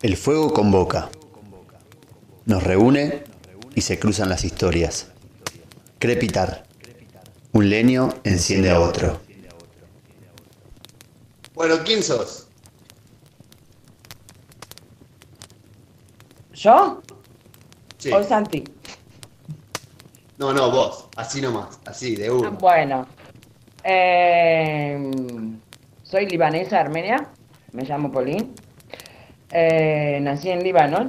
El fuego convoca, nos reúne y se cruzan las historias. Crepitar. Un leño enciende a otro. Bueno, ¿quién sos? ¿Yo? Sí. ¿O Santi? No, no, vos. Así nomás. Así, de uno. Bueno. Eh, soy libanesa armenia. Me llamo Pauline. Eh, nací en Líbano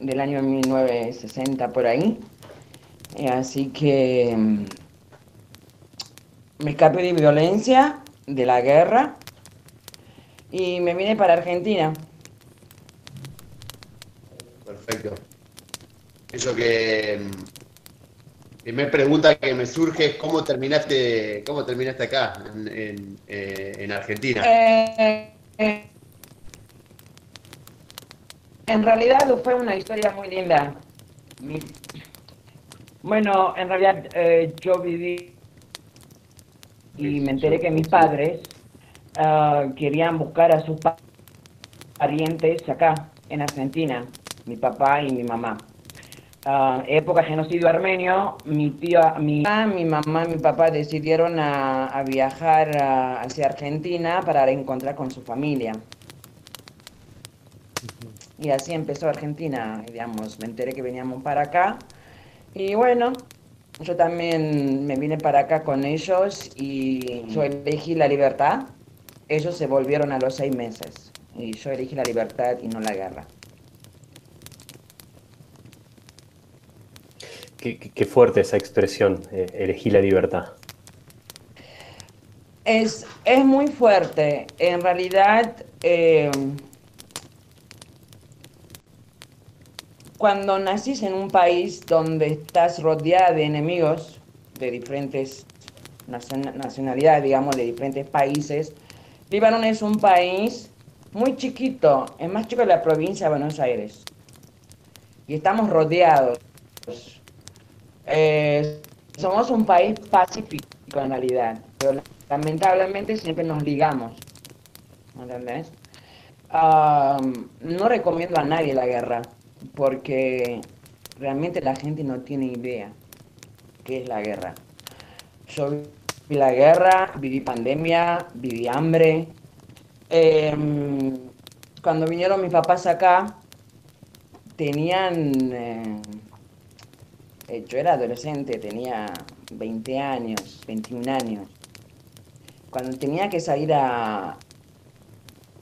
del año 1960 por ahí. Eh, así que mm, me escapé de violencia, de la guerra y me vine para Argentina. Perfecto. Eso que. mm, Primer pregunta que me surge es cómo terminaste, cómo terminaste acá, en, en, eh, en Argentina. Eh, en realidad fue una historia muy linda. Bueno, en realidad eh, yo viví y me enteré que mis padres ah, querían buscar a sus pa- parientes acá, en Argentina, mi papá y mi mamá. Ah, época genocidio armenio, mi tío, mi, mi mamá y mi papá decidieron a, a viajar ah, hacia Argentina para reencontrar con su familia. Y así empezó Argentina, digamos, me enteré que veníamos para acá. Y bueno, yo también me vine para acá con ellos y yo elegí la libertad. Ellos se volvieron a los seis meses y yo elegí la libertad y no la guerra. Qué, qué- qué fuerte esa expresión, eh, elegí la libertad. Es, es muy fuerte. En realidad, eh, cuando nacís en un país donde estás rodeada de enemigos de diferentes nacion- nacionalidades, digamos, de diferentes países, Líbano es un país muy chiquito, es más chico que la provincia de Buenos Aires. Y estamos rodeados. Eh, somos un país pacífico en realidad, pero lamentablemente siempre nos ligamos. ¿me ¿Entendés? Ah, no recomiendo a nadie la guerra, porque realmente la gente no tiene idea qué es la guerra. Yo viví la guerra, viví pandemia, viví hambre. Em, cuando vinieron mis papás acá, tenían... eh, eh, yo era adolescente, tenía 20 años, 21 años. Cuando tenía que salir a,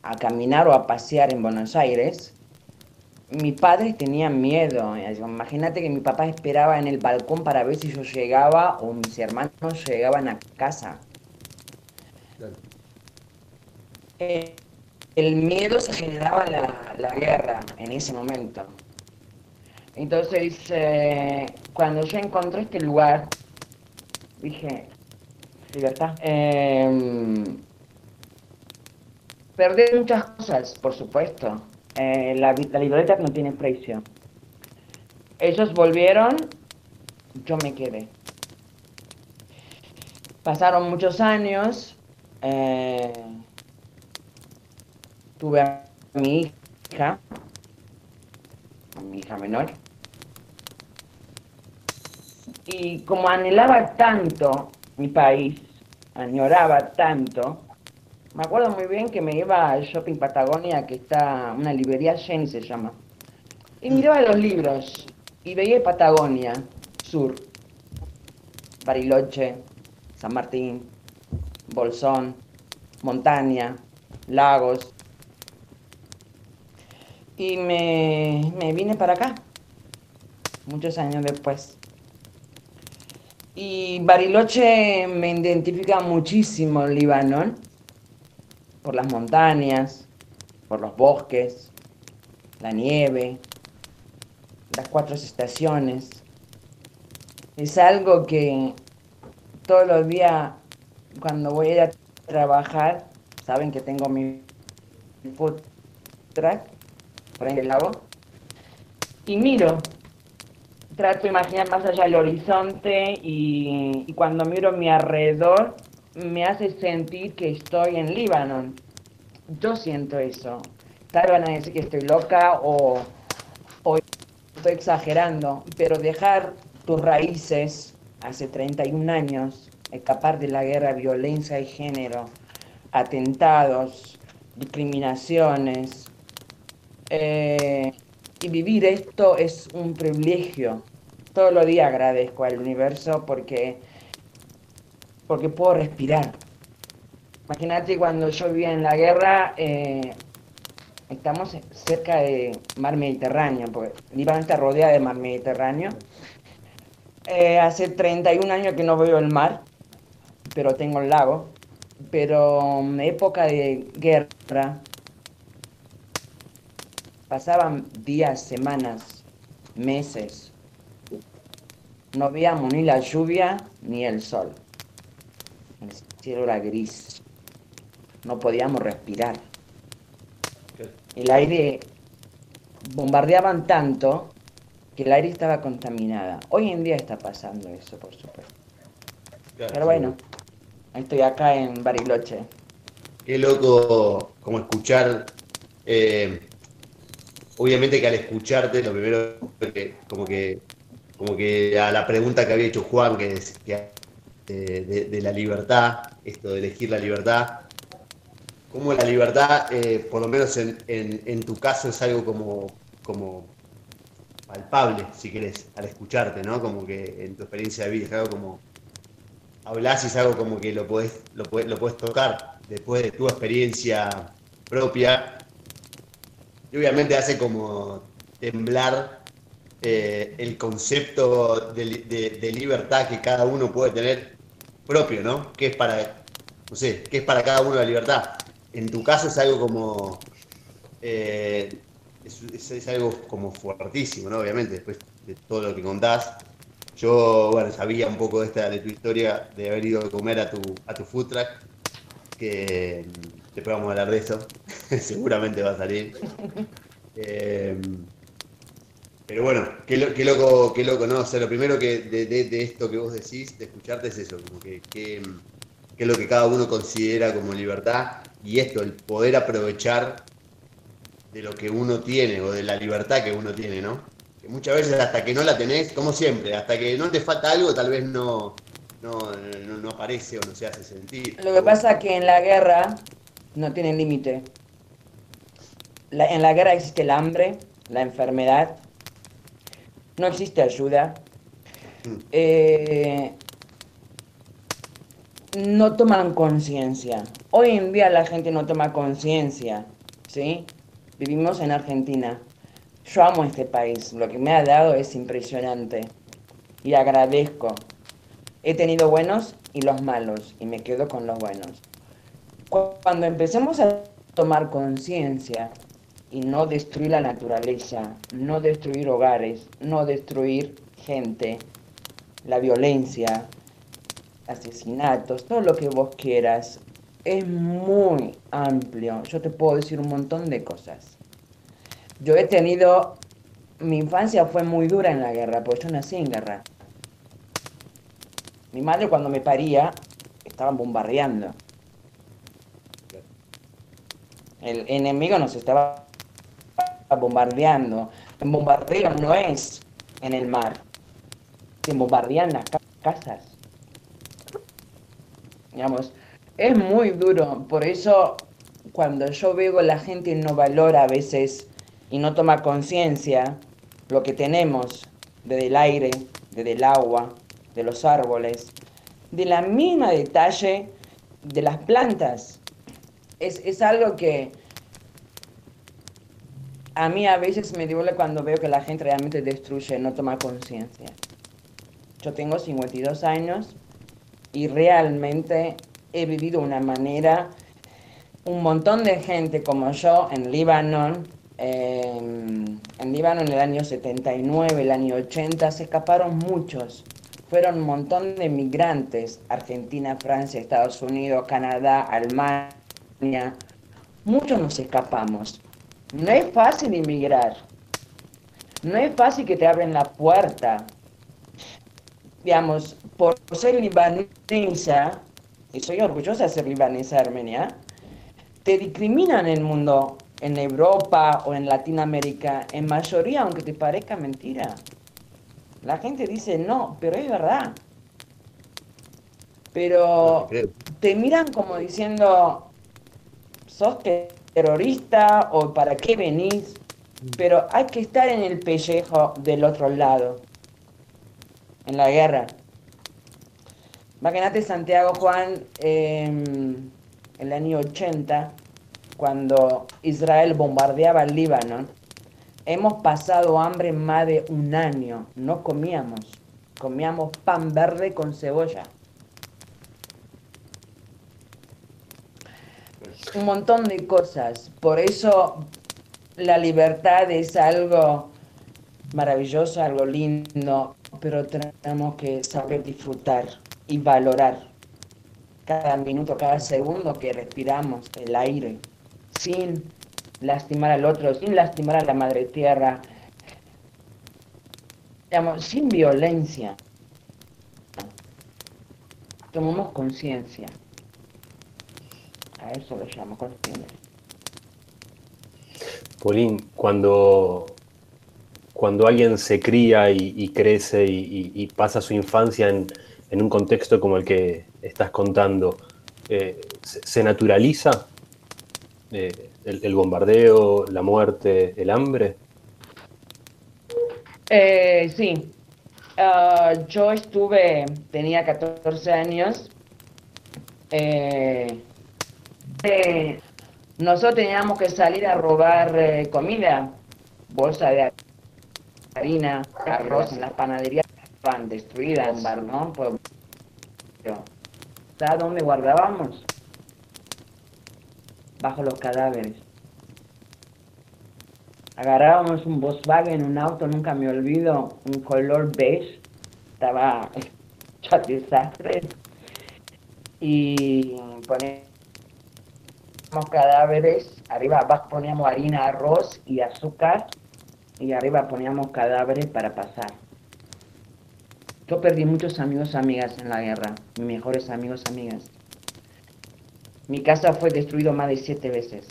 a caminar o a pasear en Buenos Aires, mis padres tenían miedo. eh, Imagínate que mi papá esperaba en el balcón para ver si yo llegaba o mis hermanos llegaban a casa. Eh, el miedo se generaba la, la guerra en ese momento. Entonces, eh, cuando yo encontré este lugar, dije, libertad. Eh, perdí muchas cosas, por supuesto. Eh, la, la no tiene precio. Ellos volvieron, yo me quedé. Pasaron muchos años. eh, tuve a mi hija, a mi hija menor. Y como anhelaba tanto mi país, añoraba tanto, me acuerdo muy bien que me iba al Shopping Patagonia, que está, una librería Jenny se llama, y miraba los libros y veía Patagonia, Sur, Bariloche, San Martín, Bolsón, montaña, lagos. Y me, me vine para acá, muchos años después. Y Bariloche me identifica muchísimo el Líbano, por las montañas, por los bosques, la nieve, las cuatro estaciones. Es algo que todos los días cuando voy a ir a trabajar, saben que tengo mi food truck por ahí del lago, y miro, trato de imaginar más allá del horizonte y, y cuando miro mi alrededor me hace sentir que estoy en Líbano. Yo siento eso. tal van a decir que estoy loca o, estoy exagerando, pero dejar tus raíces hace 31 años, escapar de la guerra, violencia y género, atentados, discriminaciones, eh, y vivir esto es un privilegio. Todos los días agradezco al universo porque, porque puedo respirar. Imagínate cuando yo vivía en la guerra, eh, estamos cerca de mar Mediterráneo, porque Líbano está rodeada de mar Mediterráneo. Eh, hace 31 años que no veo el mar, pero tengo el lago. Pero en época de guerra, pasaban días, semanas, meses. No veíamos ni la lluvia ni el sol. El cielo era gris. No podíamos respirar. El aire bombardeaban tanto que el aire estaba contaminada. Hoy en día está pasando eso, por supuesto. Pero bueno, estoy acá en Bariloche. Qué loco como escuchar eh, obviamente que al escucharte, lo primero que como que como que a la pregunta que había hecho Juan, que es que, de, la libertad, esto de elegir la libertad, como la libertad, eh, por lo menos en, tu caso, es algo como, como palpable, si querés, al escucharte, ¿no? Como que en tu experiencia de vida es algo como hablas y es algo como que lo podés, lo lo tocar después de tu experiencia propia y obviamente hace como temblar eh, el concepto de, libertad que cada uno puede tener propio, ¿no? ¿Qué es para, no sé, qué es para cada uno la libertad? En tu caso es algo como, eh, es, algo como fuertísimo, ¿no? Obviamente, después de todo lo que contás. Yo, bueno, sabía un poco de, esta, de tu historia, de haber ido a comer a tu, a tu food truck, que después vamos a hablar de eso, seguramente va a salir. Eh, pero bueno, qué, loco, qué loco, ¿no? O sea, lo primero que de, esto que vos decís, de escucharte, es eso, como que, qué es lo que cada uno considera como libertad y esto, el poder aprovechar de lo que uno tiene o de la libertad que uno tiene, ¿no? Que muchas veces hasta que no la tenés, como siempre, hasta que no te falta algo, tal vez no, no, no, aparece o no se hace sentir. Lo que pasa es que en la guerra no tiene límite. en la guerra existe el hambre, la enfermedad, no existe ayuda. Eh, no toman conciencia. Hoy en día la gente no toma conciencia, ¿sí? Vivimos en Argentina. Yo amo este país, lo que me ha dado es impresionante y agradezco. He tenido buenos y los malos y me quedo con los buenos. Cuando empecemos a tomar conciencia y no destruir la naturaleza, no destruir hogares, no destruir gente, la violencia, asesinatos, todo lo que vos quieras, es muy amplio. Yo te puedo decir un montón de cosas. Yo he tenido, mi infancia fue muy dura en la guerra, porque yo nací en guerra. Mi madre cuando me paría, estaban bombardeando. El enemigo nos estaba bombardeando. El bombardeo no es en el mar. Se bombardean las casas. Digamos, es muy duro. Por eso cuando yo veo la gente no valora a veces y no toma conciencia lo que tenemos desde el aire, desde el agua, de los árboles, de la misma detalle de las plantas. Es, algo que a mí a veces me duele cuando veo que la gente realmente destruye, no toma conciencia. Yo tengo 52 años y realmente he vivido una manera, un montón de gente como yo en Líbano, en Líbano en el año 79, el año 80, se escaparon muchos fueron un montón de migrantes, Argentina, Francia, Estados Unidos, Canadá, Alemania. Muchos nos escapamos. No es fácil inmigrar. No es fácil que te abren la puerta. Digamos, por ser y soy orgullosa de ser libanesa armenia, te discriminan en el mundo en Europa o en Latinoamérica, en mayoría, aunque te parezca mentira, la gente dice no, pero es verdad. Pero te miran como diciendo, sos terrorista o para qué venís, pero hay que estar en el pellejo del otro lado, en la guerra. Imagínate Santiago Juan en el año 80, cuando Israel bombardeaba el Líbano, hemos pasado hambre más de un año, no comíamos, comíamos pan verde con cebolla. Un montón de cosas, por eso la libertad es algo maravilloso, algo lindo, pero tenemos que saber disfrutar y valorar cada minuto, cada segundo que respiramos el aire, sin lastimar al otro, sin lastimar a la madre tierra, digamos, sin violencia. Tomamos conciencia. A eso lo llamo conciencia. Paulín, cuando, cuando alguien se cría y, crece y, pasa su infancia en, un contexto como el que estás contando, eh, ¿se, naturaliza eh, el, bombardeo, la muerte, el hambre? Eh, sí. Ah, yo estuve, tenía 14 años. Nosotros teníamos que salir a robar eh, comida, bolsa de harina, arroz en las panaderías estaban destruidas, ¿no? Pues, ¿Sabes dónde guardábamos? Bajo los cadáveres. Agarrábamos un Volkswagen, un auto, nunca me olvido, un color beige, estaba hecho desastre. Y poníamos cadáveres, arriba abajo poníamos harina, arroz y azúcar y arriba poníamos cadáveres para pasar. Yo perdí muchos amigos amigas en la guerra, mis mejores amigos amigas. Mi casa fue destruida más de siete veces.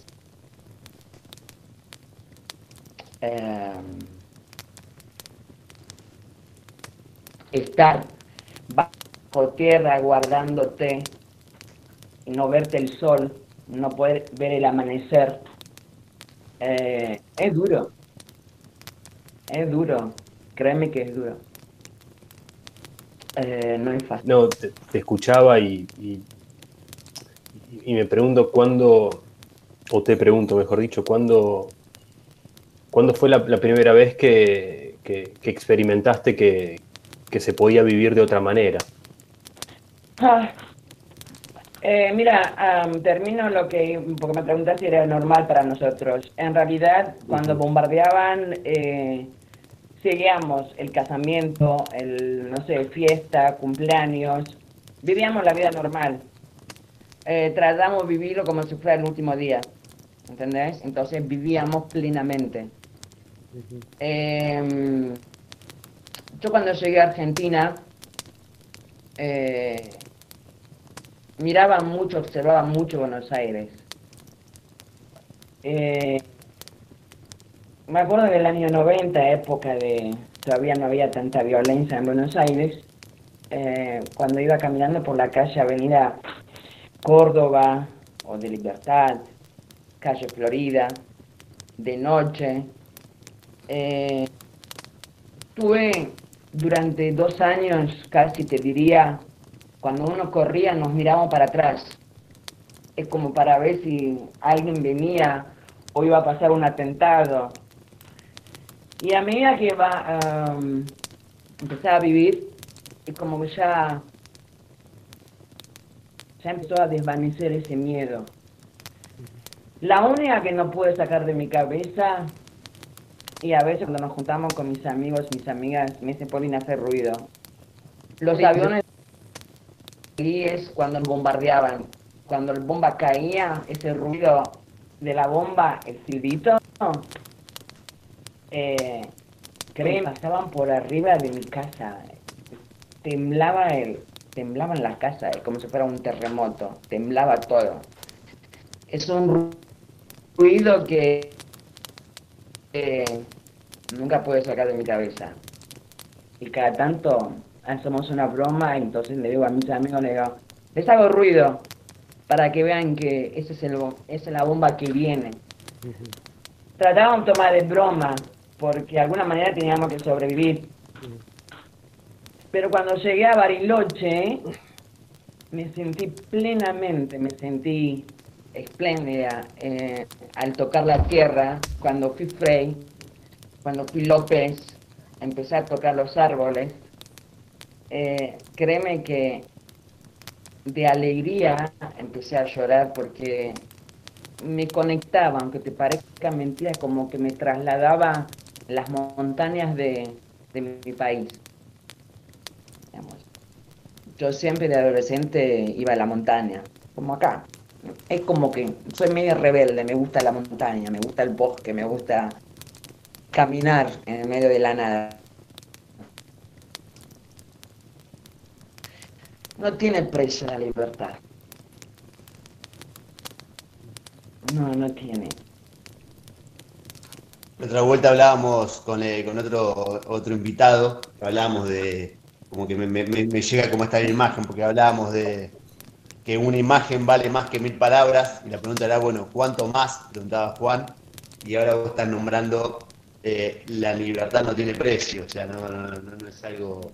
Em, estar bajo tierra guardándote y no verte el sol no poder ver el amanecer, eh, es duro. Es duro. Créeme que es duro. Eh, no es fácil. No, te, escuchaba y, y, me pregunto cuándo, o te pregunto, mejor dicho, cuándo, cuándo fue la, primera vez que, experimentaste que, que, se podía vivir de otra manera. Ah, eh, mira, termino lo que, porque me preguntas si era normal para nosotros. En realidad, cuando bombardeaban, eh, seguíamos el casamiento, el, no sé, fiesta, cumpleaños, vivíamos la vida normal. Eh, tratamos de vivirlo como si fuera el último día, ¿entendés? Entonces vivíamos plenamente. Em, yo cuando llegué a Argentina, eh, miraba mucho, observaba mucho Buenos Aires. Eh, me acuerdo del año 90, época de todavía no había tanta violencia en Buenos Aires, eh, cuando iba caminando por la calle Avenida Córdoba o de Libertad, calle Florida, de noche. Eh, tuve durante dos años, casi te diría, cuando uno corría nos mirábamos para atrás. Es como para ver si alguien venía o iba a pasar un atentado. Y a medida que va um, empezaba a vivir, es como que ya, ya empezó a desvanecer ese miedo. La única que no pude sacar de mi cabeza, y a veces cuando nos juntamos con mis amigos, mis amigas, me se ponen a hacer ruido. Los aviones es cuando bombardeaban. Cuando el bomba caía, ese ruido de la bomba, el silbito, eh, pasaban por arriba de mi casa. Temblaba el, temblaban las casas, como si fuera un terremoto, temblaba todo. Es un ruido que nunca puedo sacar de mi cabeza. Y cada tanto hacemos una broma, y entonces le digo a mis amigos, le digo, les hago ruido para que vean que ese es el, esa es la bomba que viene. Tratábamos de tomar de broma, porque de alguna manera teníamos que sobrevivir. Pero cuando llegué a Bariloche, me sentí plenamente, me sentí espléndida eh, al tocar la tierra, cuando fui Frey, cuando fui López, empecé a tocar los árboles. Eh, créeme que de alegría empecé a llorar porque me conectaba, aunque te parezca mentira, como que me trasladaba las montañas de, mi país. Yo siempre de adolescente iba a la montaña, como acá. Es como que soy medio rebelde, me gusta la montaña, me gusta el bosque, me gusta caminar en el medio de la nada. No tiene precio la libertad. No, no tiene. Otra vuelta hablábamos con, eh, con otro, otro invitado, hablábamos de, como que me, llega como esta imagen, porque hablábamos de que una imagen vale más que mil palabras, y la pregunta era, bueno, ¿cuánto más? Preguntaba Juan, y ahora vos estás nombrando eh, la libertad no tiene precio, o sea, no, no, no, es algo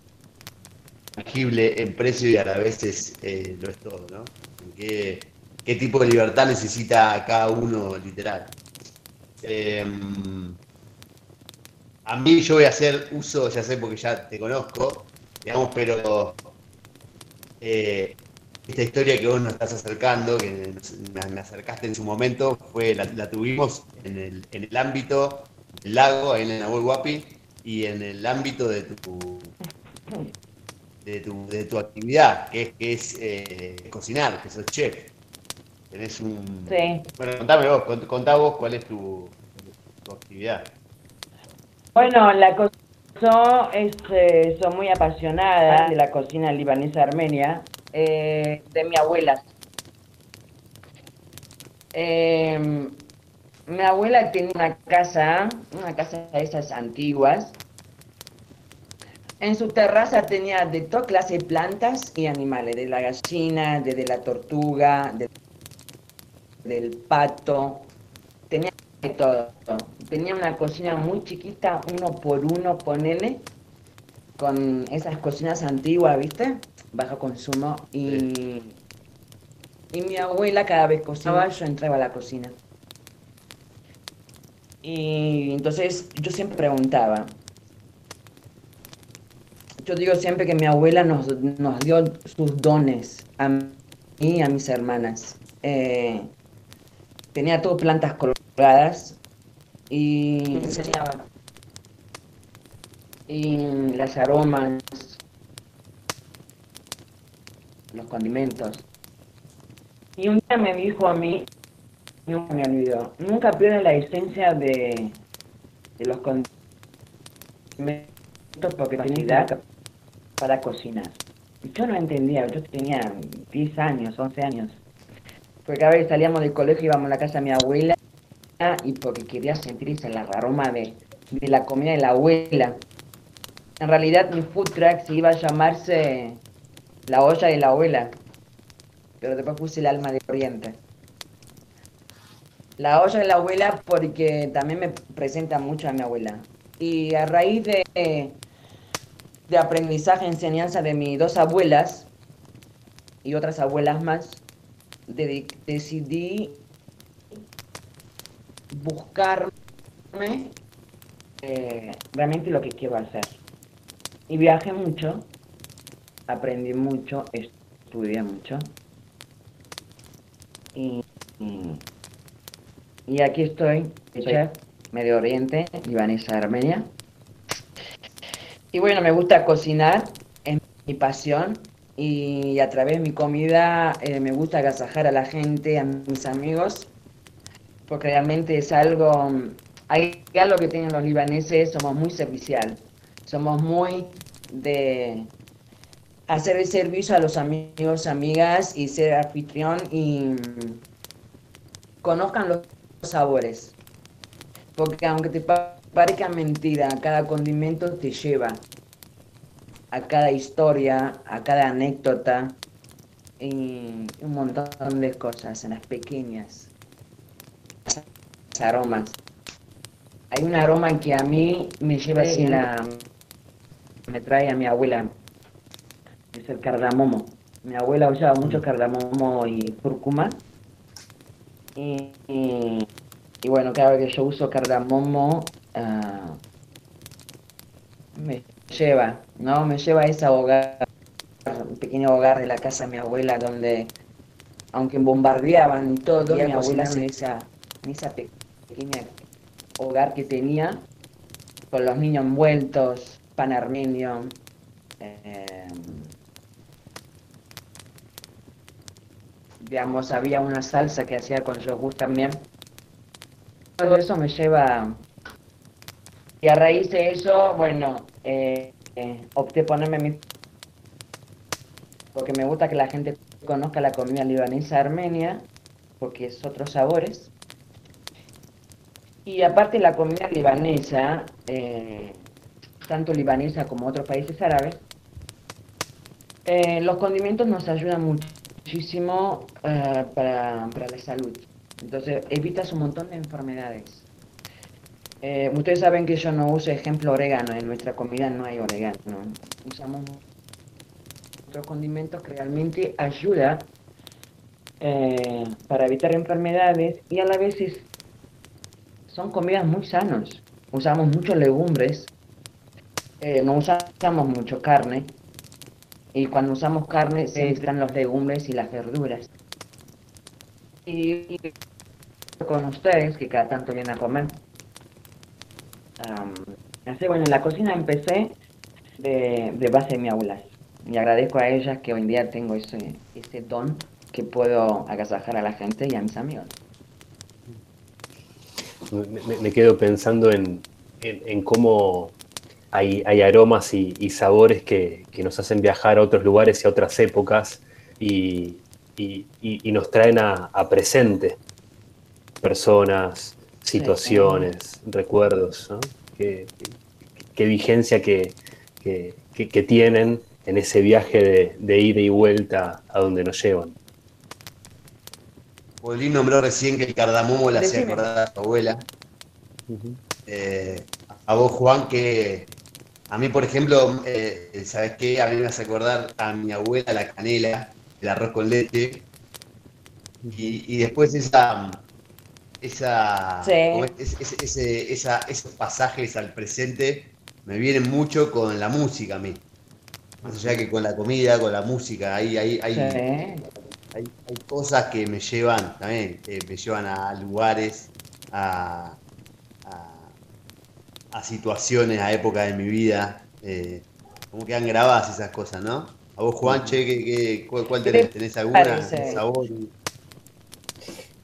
tangible en precio y a la vez es, eh, lo es todo, ¿no? ¿Qué, ¿Qué tipo de libertad necesita cada uno literal? Em, a mí yo voy a hacer uso, ya sé porque ya te conozco, digamos, pero eh, esta historia que vos nos estás acercando, que me, acercaste en su momento, fue la, tuvimos en el, en el, ámbito del lago, en el Nahuel Guapi, y en el ámbito de tu de tu, de tu actividad, que es, que es eh, cocinar, que sos chef. Tenés un... Sí. Bueno, contame vos, contá vos cuál es tu, actividad. Bueno, la yo eh, soy muy apasionada de la cocina libanesa armenia, eh, de mi abuela. Em, mi abuela tenía una casa, una casa de esas antiguas. En su terraza tenía de toda clase de plantas y animales, de la gallina, de, la tortuga, de del pato, tenía de todo. Tenía una cocina muy chiquita, uno por uno, ponele, con esas cocinas antiguas, ¿viste? Bajo consumo. Y, y mi abuela cada vez cocinaba, yo entraba a la cocina. Y entonces yo siempre preguntaba. Yo digo siempre que mi abuela nos, nos dio sus dones a mí y a mis hermanas. Eh, tenía todo plantas colgadas y. Y las aromas, los condimentos. Y un día me dijo a mí, nunca me olvidó, nunca pierdas la esencia de, de los condimentos porque necesidad para cocinar. Yo no entendía, yo tenía 10 años, 11 años. Porque cada vez salíamos del colegio íbamos a la casa de mi abuela y porque quería sentir el aroma de, de la comida de la abuela. En realidad mi food truck se iba a llamarse La olla de la abuela, pero después puse el alma de Oriente. La olla de la abuela porque también me presenta mucho a mi abuela. Y a raíz de, de aprendizaje, enseñanza de mis dos abuelas y otras abuelas más, decidí buscarme eh, realmente lo que quiero hacer. Y viajé mucho, aprendí mucho, estudié mucho. Y, y, aquí estoy, chef, Medio Oriente, libanesa, Armenia. Y bueno, me gusta cocinar, es mi pasión y a través de mi comida eh, me gusta agasajar a la gente, a mis amigos, porque realmente es algo, hay algo que tienen los libaneses, somos muy servicial, somos muy de hacer el servicio a los amigos, amigas y ser anfitrión y conozcan lo sabores. Porque aunque te parezca mentira, cada condimento te lleva a cada historia, a cada anécdota un montón de cosas en las pequeñas. Aromas. Hay un aroma que a mí me lleva así la me trae a mi abuela. Es el cardamomo. Mi abuela usaba mucho cardamomo y cúrcuma. Y, y, bueno, cada vez que yo uso cardamomo, uh, me lleva, ¿no? Me lleva a ese hogar, un pequeño hogar de la casa de mi abuela, donde, aunque bombardeaban todo, mi abuela en esa, en esa pequeña hogar que tenía, con los niños envueltos, pan armenio, eh, digamos, había una salsa que hacía con yogur también. Todo eso me lleva... Y a raíz de eso, bueno, eh, eh, opté ponerme mi... Porque me gusta que la gente conozca la comida libanesa armenia, porque es otros sabores. Y aparte la comida libanesa, eh, tanto libanesa como otros países árabes, los condimentos nos ayudan muchísimo para, para la salud. Entonces evitas un montón de enfermedades. Eh, ustedes saben que yo no uso ejemplo orégano, en nuestra comida no hay orégano. Usamos otros condimentos que realmente ayudan eh, para evitar enfermedades y a la vez son comidas muy sanas. Usamos muchos legumbres, eh, no usamos mucho carne y cuando usamos carne se entran los legumbres y las verduras. Y con ustedes, que cada tanto vienen a comer, así, bueno, en la cocina empecé de, de, base de mi abuela. Y agradezco a ellas que hoy en día tengo ese, ese don que puedo agasajar a la gente y a mis amigos. Me, quedo pensando en, en, cómo hay, hay aromas y, sabores que, que, nos hacen viajar a otros lugares y a otras épocas y, y, y nos traen a, a presente personas, situaciones, recuerdos, ¿no? qué, vigencia que, tienen en ese viaje de, ida y vuelta a donde nos llevan. Bolín nombró recién que el cardamomo le hacía acordar a tu abuela. Eh, a vos, Juan, que a mí, por ejemplo, eh, ¿sabes qué? A mí me hace acordar a mi abuela la canela, el arroz con leche. y después esa, esa, esos pasajes al presente me vienen mucho con la música a mí. Más allá que con la comida, con la música, hay, hay, hay, cosas que me llevan también, me llevan a lugares, a, a, situaciones, a épocas de mi vida. Eh, como quedan grabadas esas cosas, ¿no? A vos, Juanche, ¿qué, cuál, tenés? ¿Tenés alguna? sabor?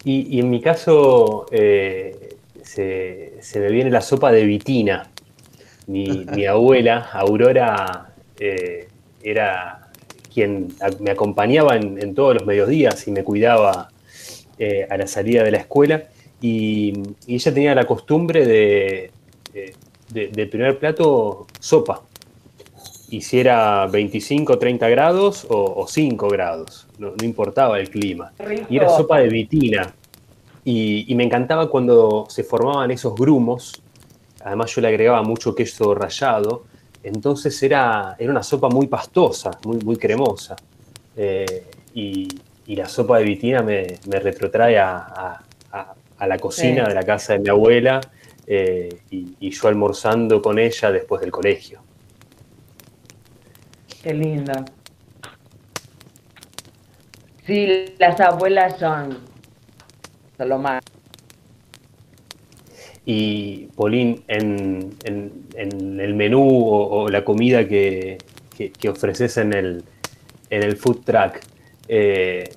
Y, en mi caso eh, se, me viene la sopa de vitina. Mi, abuela, Aurora, eh, era quien me acompañaba en, todos los mediodías y me cuidaba eh, a la salida de la escuela. Y, ella tenía la costumbre de, de, primer plato sopa. Hiciera 25, 30 grados o, 5 grados, no, no, importaba el clima. Y era sopa de vitina. Y, me encantaba cuando se formaban esos grumos, además yo le agregaba mucho queso rallado, entonces era, era una sopa muy pastosa, muy, muy cremosa. Eh, y, la sopa de vitina me, retrotrae a, la cocina de la casa de mi abuela eh, y, yo almorzando con ella después del colegio. Qué linda. Sí, las abuelas son lo más. Y, Paulín, en, el menú o, la comida que, ofreces en el, en el food truck, eh,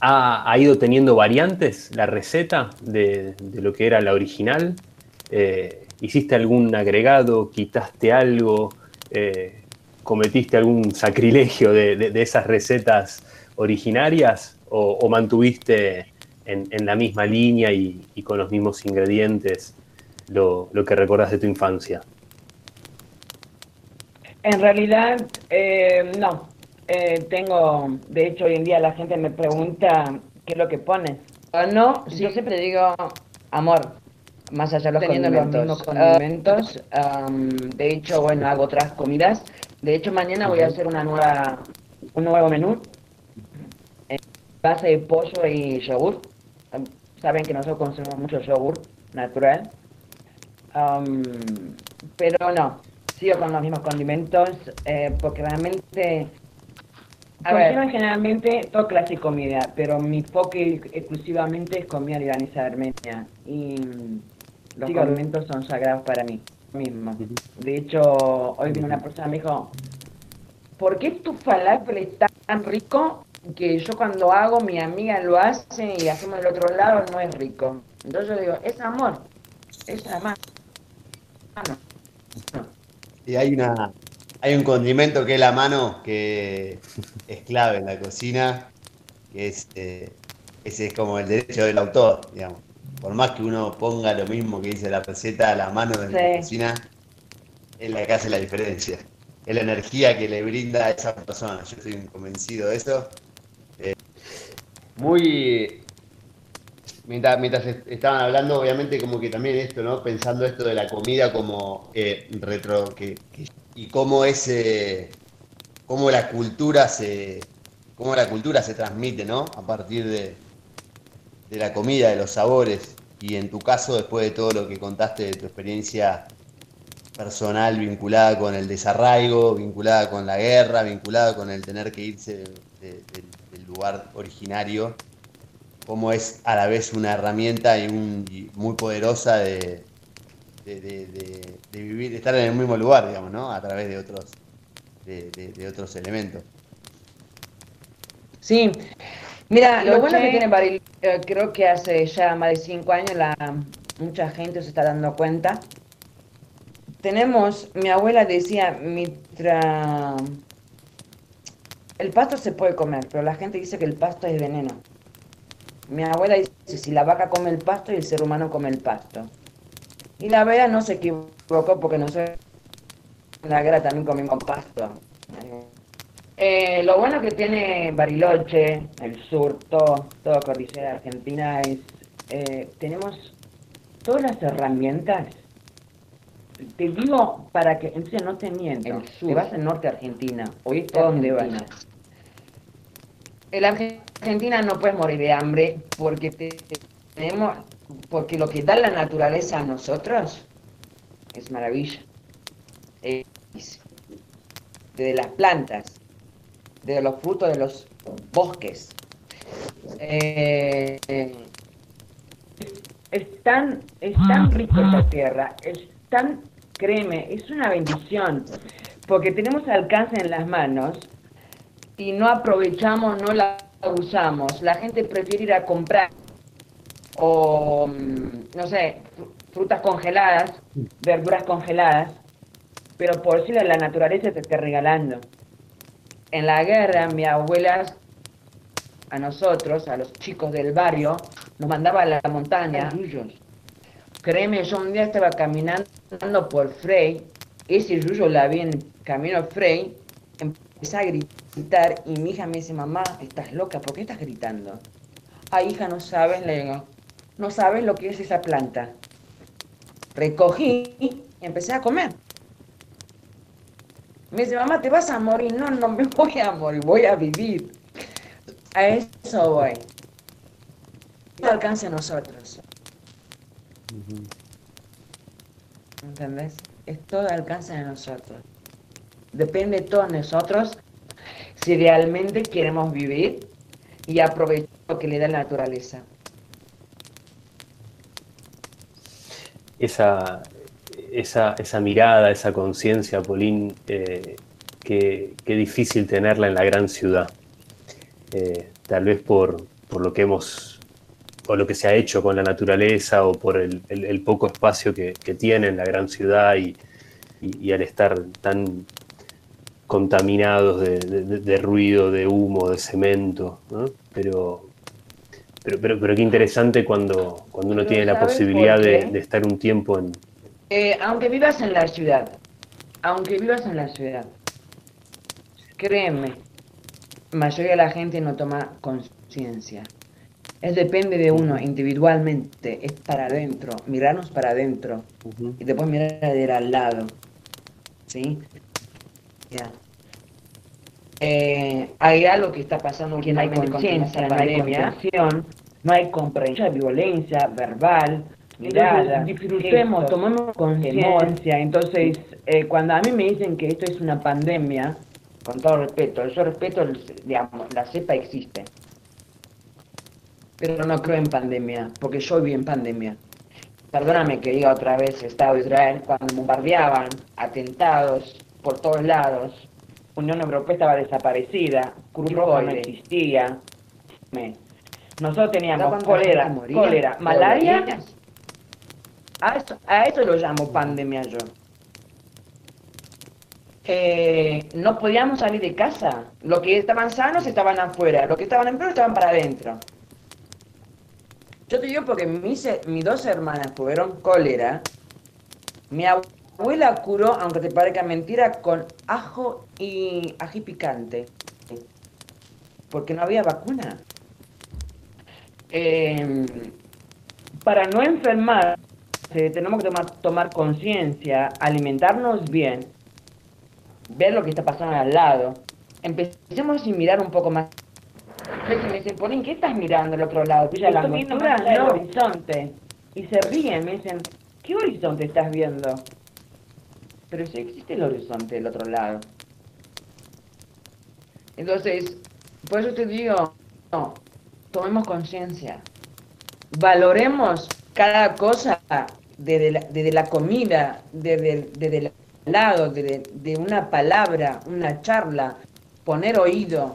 ¿ha, ido teniendo variantes la receta de, lo que era la original? Eh, ¿Hiciste algún agregado? ¿Quitaste algo? Eh, ¿Cometiste algún sacrilegio de, esas recetas originarias? ¿O, o mantuviste en, la misma línea y, con los mismos ingredientes lo, que recuerdas de tu infancia. En realidad, eh, no. Eh, tengo, de hecho, hoy en día la gente me pregunta qué es lo que pones. Ah, no, yo siempre digo amor, más allá de los teniendo los mismos condimentos. de hecho, bueno, hago otras comidas. De hecho, mañana voy a hacer una nueva, un nuevo menú en base de pollo y yogur. Saben que nosotros consumimos mucho yogur natural. pero no, sigo con los mismos condimentos eh, porque realmente a ver. generalmente todo clase de comida, pero mi enfoque exclusivamente es comida libanesa armenia. Y los condimentos son sagrados para mí mismo. De hecho, hoy vino una persona y me dijo, ¿por qué tu falafel es tan rico que yo cuando hago, mi amiga lo hace y hacemos el otro lado, no es rico? Entonces yo digo, es amor, es amor. Y hay una hay un condimento que es la mano que es clave en la cocina, que es eh, ese es como el derecho del autor, digamos por más que uno ponga lo mismo que dice la receta a la mano de la cocina, es la que hace la diferencia. Es la energía que le brinda a esa persona. Yo estoy convencido de eso. Eh, muy. Mientras, mientras, estaban hablando, obviamente, como que también esto, ¿no? Pensando esto de la comida como eh, retro. Que, y cómo ese. cómo la cultura se. cómo la cultura se transmite, ¿no? A partir de, de la comida, de los sabores, y en tu caso, después de todo lo que contaste de tu experiencia personal vinculada con el desarraigo, vinculada con la guerra, vinculada con el tener que irse del lugar originario, cómo es a la vez una herramienta y, muy poderosa de, vivir, estar en el mismo lugar, digamos, ¿no? A través de otros, de, otros elementos. Sí, Mira, lo, bueno que tiene Bariloche, eh, creo que hace ya más de cinco años la, mucha gente se está dando cuenta. Tenemos, mi abuela decía, mitra, el pasto se puede comer, pero la gente dice que el pasto es veneno. Mi abuela dice, si la vaca come el pasto y el ser humano come el pasto. Y la verdad no se equivocó porque nosotros en la guerra también comimos pasto. Eh, lo bueno que tiene Bariloche, el sur, todo, toda cordillera argentina es, eh, tenemos todas las herramientas. Te digo para que, entonces no te miento, el sur, te vas al norte de Argentina, oíste dónde vas. En la Argentina no puedes morir de hambre porque tenemos, porque lo que da la naturaleza a nosotros es maravilla. de las plantas, de los frutos de los bosques. Eh, es, tan, es tan esta tierra, es tan, créeme, es una bendición, porque tenemos alcance en las manos y no aprovechamos, no la usamos. La gente prefiere ir a comprar o, mm, no sé, frutas congeladas, verduras congeladas, pero por si la naturaleza te está regalando en la guerra mi abuela a nosotros, a los chicos del barrio, nos mandaba a la montaña. Créeme, yo un día estaba caminando por Frey, ese ruyo la vi en camino a Frey, empecé a gritar y mi hija me dice, mamá, estás loca, ¿por qué estás gritando? Ay, hija, no sabes, le digo, no sabes lo que es esa planta. Recogí y empecé a comer. Me dice, mamá, te vas a morir. No, no me voy a morir, voy a vivir. A eso voy. No alcance a nosotros. ¿Entendés? Es todo alcance de nosotros. Depende de todos nosotros si realmente queremos vivir y aprovechar lo que le da la naturaleza. Esa, esa, esa mirada, esa conciencia, Polín, eh, qué, difícil tenerla en la gran ciudad. Eh, tal vez por, lo que hemos, o lo que se ha hecho con la naturaleza, o por el, poco espacio que, tiene en la gran ciudad y, al estar tan contaminados de, ruido, de humo, de cemento, pero, Pero, pero, pero qué interesante cuando, cuando uno tiene la posibilidad de, estar un tiempo en... Eh, aunque vivas en la ciudad, aunque vivas en la ciudad, créeme, la mayoría de la gente no toma conciencia. Es depende de uno individualmente, es para adentro, mirarnos para adentro y después mirar al lado. ¿Sí? Ya. Eh, hay algo que está pasando que no hay conciencia, no hay comprensión, no hay comprensión, violencia verbal, mirada. Disfrutemos, tomemos conciencia. Entonces, eh, cuando a mí me dicen que esto es una pandemia, con todo respeto, yo respeto, digamos, la cepa existe. Pero no creo en pandemia, porque yo viví en pandemia. Perdóname que diga otra vez Estado de Israel, cuando bombardeaban, atentados por todos lados, Unión Europea estaba desaparecida, Cruz Roja no existía. Nosotros teníamos cólera, cólera, malaria. A eso, a eso lo llamo pandemia yo. No podíamos salir de casa. Los que estaban sanos estaban afuera, los que estaban enfermos estaban para adentro. Yo te digo porque mis, mis dos hermanas tuvieron cólera. Mi abuela curó, aunque te parezca mentira, con ajo y ají picante. Porque no había vacuna. Em, para no enfermar, tenemos que tomar, tomar conciencia, alimentarnos bien, ver lo que está pasando al lado. Empecemos a mirar un poco más me dicen, Ponen, ¿qué estás mirando al otro lado? ¿Tuya la angostura? el horizonte. Y se ríen, me dicen, ¿qué horizonte estás viendo? Pero si existe el horizonte del otro lado. Entonces, por eso te digo, no, tomemos conciencia. Valoremos cada cosa desde la, la comida, desde, desde el lado, desde de una palabra, una charla, poner oído,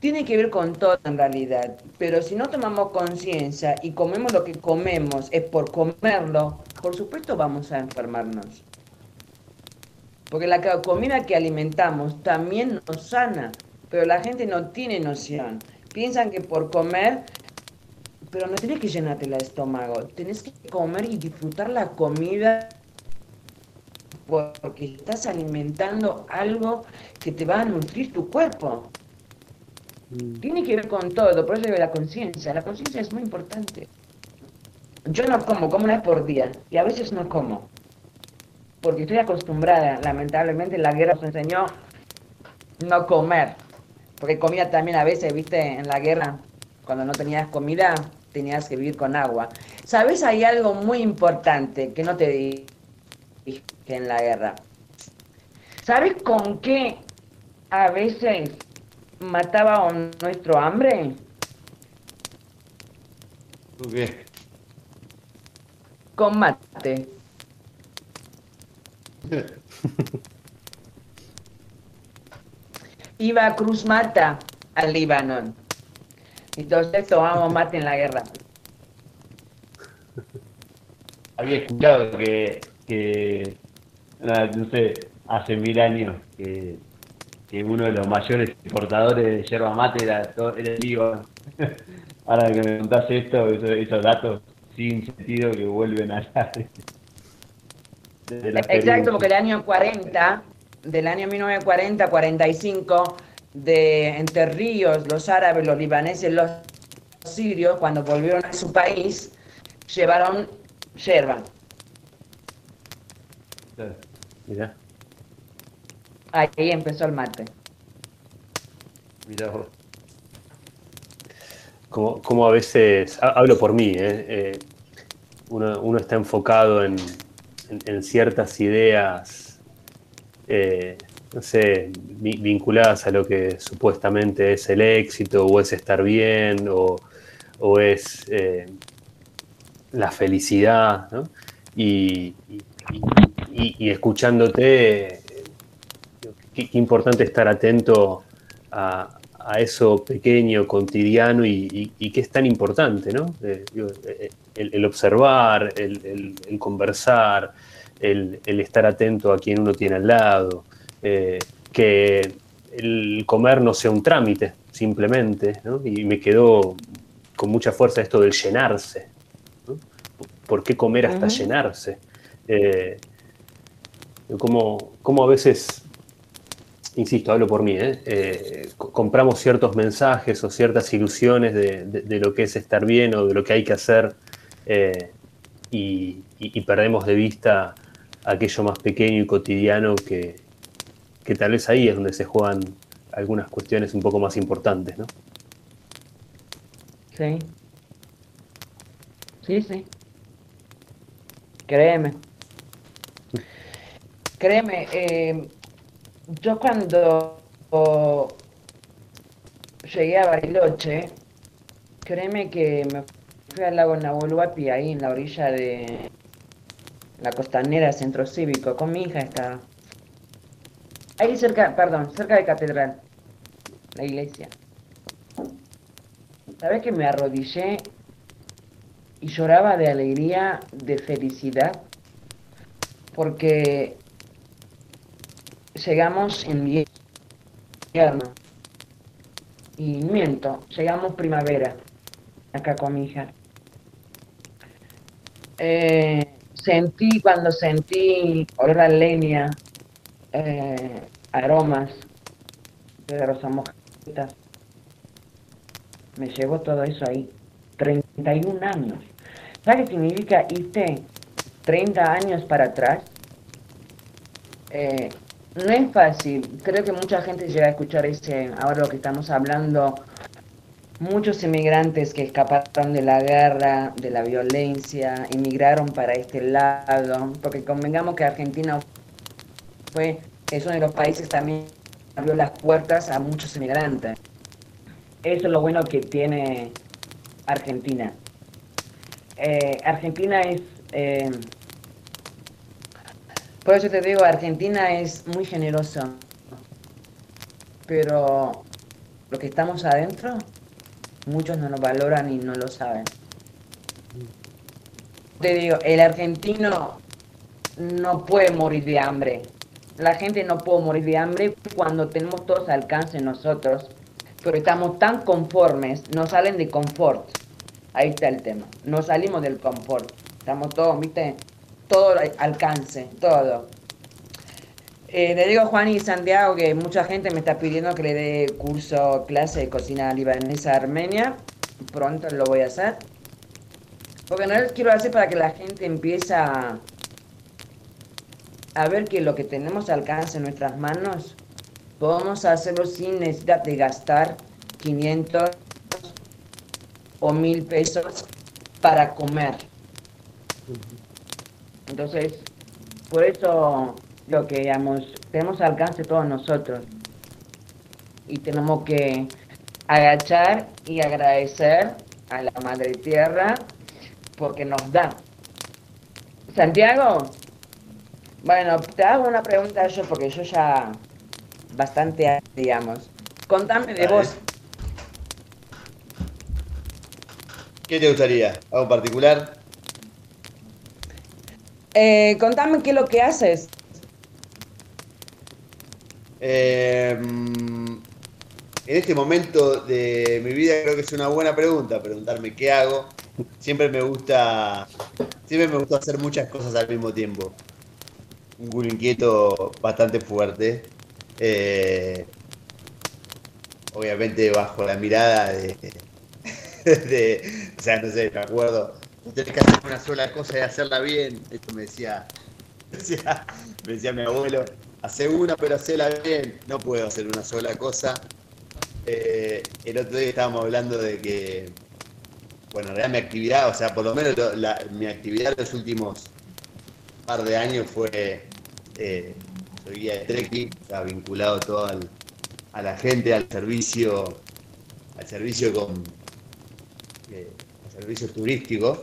tiene que ver con todo en realidad, pero si no tomamos conciencia y comemos lo que comemos es por comerlo, por supuesto vamos a enfermarnos. Porque la comida que alimentamos también nos sana, pero la gente no tiene noción. Piensan que por comer, pero no tienes que llenarte el estómago, tienes que comer y disfrutar la comida porque estás alimentando algo que te va a nutrir tu cuerpo. Mm. Tiene que ver con todo, por eso la conciencia. La conciencia es muy importante. Yo no como, como una vez por día, y a veces no como. Porque estoy acostumbrada, lamentablemente la guerra nos enseñó no comer. Porque comía también a veces, viste, en la guerra, cuando no tenías comida, tenías que vivir con agua. ¿Sabes? Hay algo muy importante que no te dije en la guerra. ¿Sabes con qué a veces mataba nuestro hambre? ¿Con qué? Con mate. Iba a Cruz Mata al Líbano. Entonces tomamos mate en la guerra. Había escuchado que, que no sé, hace mil años que que uno de los mayores importadores de yerba mate era, era el Líbano. Ahora que me contás esto, esos, datos sin sentido que vuelven a la, Exacto, porque el año 40, del año 1940, 45, de Entre Ríos, los árabes, los libaneses, los sirios, cuando volvieron a su país, llevaron yerba. Mira. Ahí empezó el mate. Mira Como, a veces, hablo por mí, ¿eh? Eh, uno, está enfocado en, ciertas ideas, eh, no sé, vinculadas a lo que supuestamente es el éxito, o es estar bien, o, es la felicidad, ¿no? y, y escuchándote qué, importante estar atento a, eso pequeño, cotidiano y, que es tan importante, ¿no? Eh, eh, el, observar, el, conversar, el, estar atento a quien uno tiene al lado, eh, que el comer no sea un trámite, simplemente, ¿no? Y me quedó con mucha fuerza esto del llenarse. ¿Por qué comer hasta llenarse? Eh, como, a veces, insisto, hablo por mí, ¿eh? Eh, compramos ciertos mensajes o ciertas ilusiones de, lo que es estar bien o de lo que hay que hacer y, perdemos de vista aquello más pequeño y cotidiano que, que tal vez ahí es donde se juegan algunas cuestiones un poco más importantes, ¿no? Sí. Sí, sí. Créeme. Créeme, eh, yo cuando llegué a Bariloche, créeme que me fui al lago Nahuelhuapi, ahí en la orilla de la costanera Centro Cívico, con mi hija estaba. Ahí cerca, perdón, cerca de Catedral, la iglesia. ¿Sabes que me arrodillé y lloraba de alegría, de felicidad? Porque llegamos en invierno. Y miento, llegamos primavera, acá con mi hija. Eh, sentí, cuando sentí olor a leña, eh, aromas de rosa me llevo todo eso ahí. 31 años. ¿Sabes qué significa irte 30 años para atrás? Eh, no es fácil. Creo que mucha gente llega a escuchar ese, ahora lo que estamos hablando, muchos inmigrantes que escaparon de la guerra, de la violencia, emigraron para este lado, porque convengamos que Argentina fue, es uno de los países también abrió las puertas a muchos inmigrantes. Eso es lo bueno que tiene Argentina. Eh, Argentina es, eh, por eso te digo, Argentina es muy generosa, pero lo que estamos adentro, muchos no lo valoran y no lo saben. Te digo, el argentino no puede morir de hambre. La gente no puede morir de hambre cuando tenemos todos alcance nosotros pero estamos tan conformes, no salen de confort. Ahí está el tema. No salimos del confort. Estamos todos, viste, todo alcance, todo. Eh, le digo a Juan y Santiago que mucha gente me está pidiendo que le dé curso, clase de cocina libanesa armenia. Pronto lo voy a hacer. Porque no lo quiero hacer para que la gente empiece a, a ver que lo que tenemos alcance en nuestras manos podemos hacerlo sin necesidad de gastar 500 o 1000 pesos para comer. Entonces, por eso lo que digamos, tenemos alcance todos nosotros. Y tenemos que agachar y agradecer a la Madre Tierra porque nos da. Santiago, bueno, te hago una pregunta yo porque yo ya bastante, digamos. Contame de vos. ¿Qué te gustaría? ¿Algo particular? Eh, contame qué es lo que haces. Em, en este momento de mi vida creo que es una buena pregunta, preguntarme qué hago. Siempre me gusta, siempre me gusta hacer muchas cosas al mismo tiempo. Un inquieto bastante fuerte. Eh, obviamente bajo la mirada de, o sea, no sé, me acuerdo, tenés que hacer una sola cosa y hacerla bien. Esto me decía, me decía mi abuelo, hace una pero hacela bien. No puedo hacer una sola cosa. Eh, el otro día estábamos hablando de que, bueno, en realidad mi actividad, o sea, por lo menos mi actividad los últimos par de años fue eh, guía de trekking, está vinculado todo a la gente, al servicio, al servicio con eh, servicios turísticos.